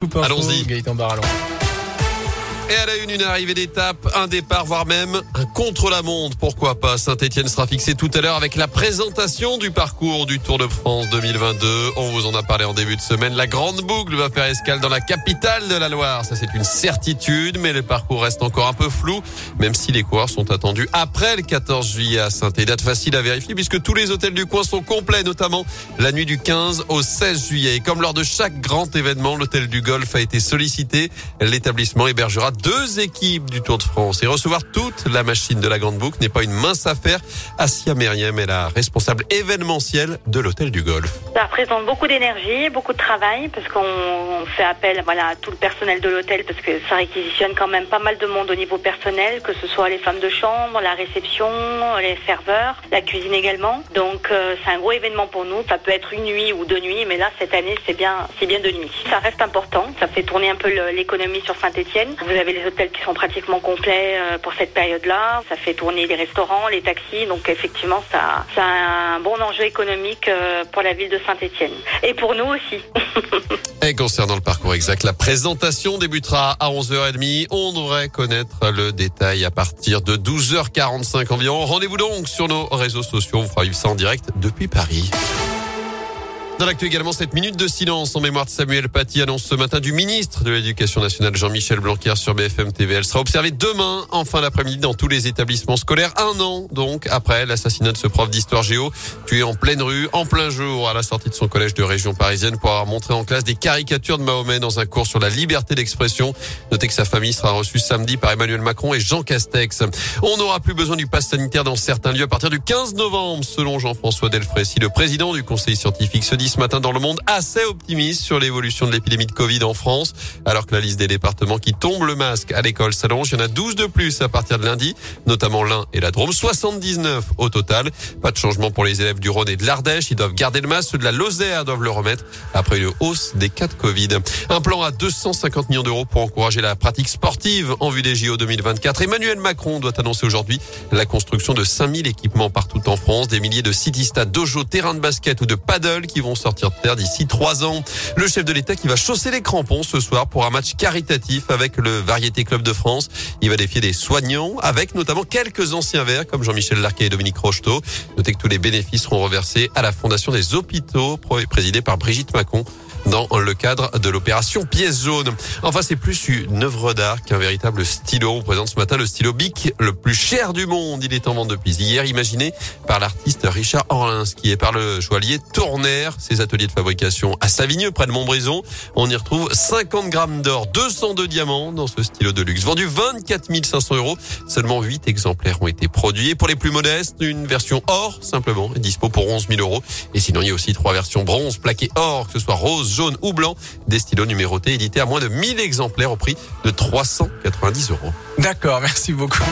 Allons-y. Gaëtan Barallon. Et à la une, une arrivée d'étape, un départ, voire même un contre-la-montre. Pourquoi pas? Saint-Etienne sera fixé tout à l'heure avec la présentation du parcours du Tour de France 2022. On vous en a parlé en début de semaine. La grande boucle va faire escale dans la capitale de la Loire. Ça, c'est une certitude, mais le parcours reste encore un peu flou, même si les coureurs sont attendus après le 14 juillet à saint Date facile à vérifier puisque tous les hôtels du coin sont complets, notamment la nuit du 15 au 16 juillet. Et comme lors de chaque grand événement, l'hôtel du Golfe a été sollicité. L'établissement hébergera deux équipes du Tour de France et recevoir toute la machine de la Grande Boucle n'est pas une mince affaire. Assia Meriem est la responsable événementielle de l'Hôtel du Golfe. Ça représente beaucoup d'énergie, beaucoup de travail parce qu'on fait appel voilà, à tout le personnel de l'hôtel parce que ça réquisitionne quand même pas mal de monde au niveau personnel, que ce soit les femmes de chambre, la réception, les serveurs, la cuisine également. Donc euh, c'est un gros événement pour nous. Ça peut être une nuit ou deux nuits, mais là cette année c'est bien, bien deux nuits. Ça reste important. Ça fait tourner un peu l'économie sur Saint-Étienne. Vous avez les hôtels qui sont pratiquement complets euh, pour cette période-là. Ça fait tourner les restaurants, les taxis. Donc effectivement, ça, a un bon enjeu économique euh, pour la ville de Saint-Étienne. Et pour nous aussi. Et concernant le parcours exact, la présentation débutera à 11h30. On devrait connaître le détail à partir de 12h45 environ. Rendez-vous donc sur nos réseaux sociaux. On fera ça en direct depuis Paris. Dans l'actu également, cette minute de silence en mémoire de Samuel Paty annonce ce matin du ministre de l'Éducation nationale Jean-Michel Blanquer sur BFM TV. Elle sera observée demain en fin d'après-midi dans tous les établissements scolaires. Un an donc après l'assassinat de ce prof d'histoire géo tué en pleine rue, en plein jour à la sortie de son collège de région parisienne pour avoir montré en classe des caricatures de Mahomet dans un cours sur la liberté d'expression. Notez que sa famille sera reçue samedi par Emmanuel Macron et Jean Castex. On n'aura plus besoin du pass sanitaire dans certains lieux à partir du 15 novembre, selon Jean-François Delfrécy, le président du conseil scientifique, se dit ce matin dans le monde assez optimiste sur l'évolution de l'épidémie de Covid en France. Alors que la liste des départements qui tombent le masque à l'école s'allonge, il y en a 12 de plus à partir de lundi, notamment l'Ain et la Drôme, 79 au total. Pas de changement pour les élèves du Rhône et de l'Ardèche, ils doivent garder le masque, ceux de la Lozère doivent le remettre après une hausse des cas de Covid. Un plan à 250 millions d'euros pour encourager la pratique sportive en vue des JO 2024. Emmanuel Macron doit annoncer aujourd'hui la construction de 5000 équipements partout en France, des milliers de city-stades, dojo, terrains de basket ou de paddle qui vont sortir d'ici trois ans. Le chef de l'État qui va chausser les crampons ce soir pour un match caritatif avec le Variété Club de France. Il va défier des soignants avec notamment quelques anciens verts comme Jean-Michel Larquet et Dominique Rocheteau. Notez que tous les bénéfices seront reversés à la Fondation des hôpitaux présidée par Brigitte Macron dans le cadre de l'opération Pièce jaune. Enfin, c'est plus une œuvre d'art qu'un véritable stylo. On présente ce matin le stylo Bic, le plus cher du monde. Il est en vente depuis hier, imaginé par l'artiste Richard Orlins, qui est par le joaillier Tournaire. Ses ateliers de fabrication à Savigneux, près de Montbrison. On y retrouve 50 grammes d'or, 202 diamants dans ce stylo de luxe. Vendu 24 500 euros. Seulement 8 exemplaires ont été produits. Et pour les plus modestes, une version or, simplement, est dispo pour 11 000 euros. Et sinon, il y a aussi trois versions bronze plaquées or, que ce soit rose, jaune ou blanc, des stylos numérotés édités à moins de 1000 exemplaires au prix de 390 euros. D'accord, merci beaucoup.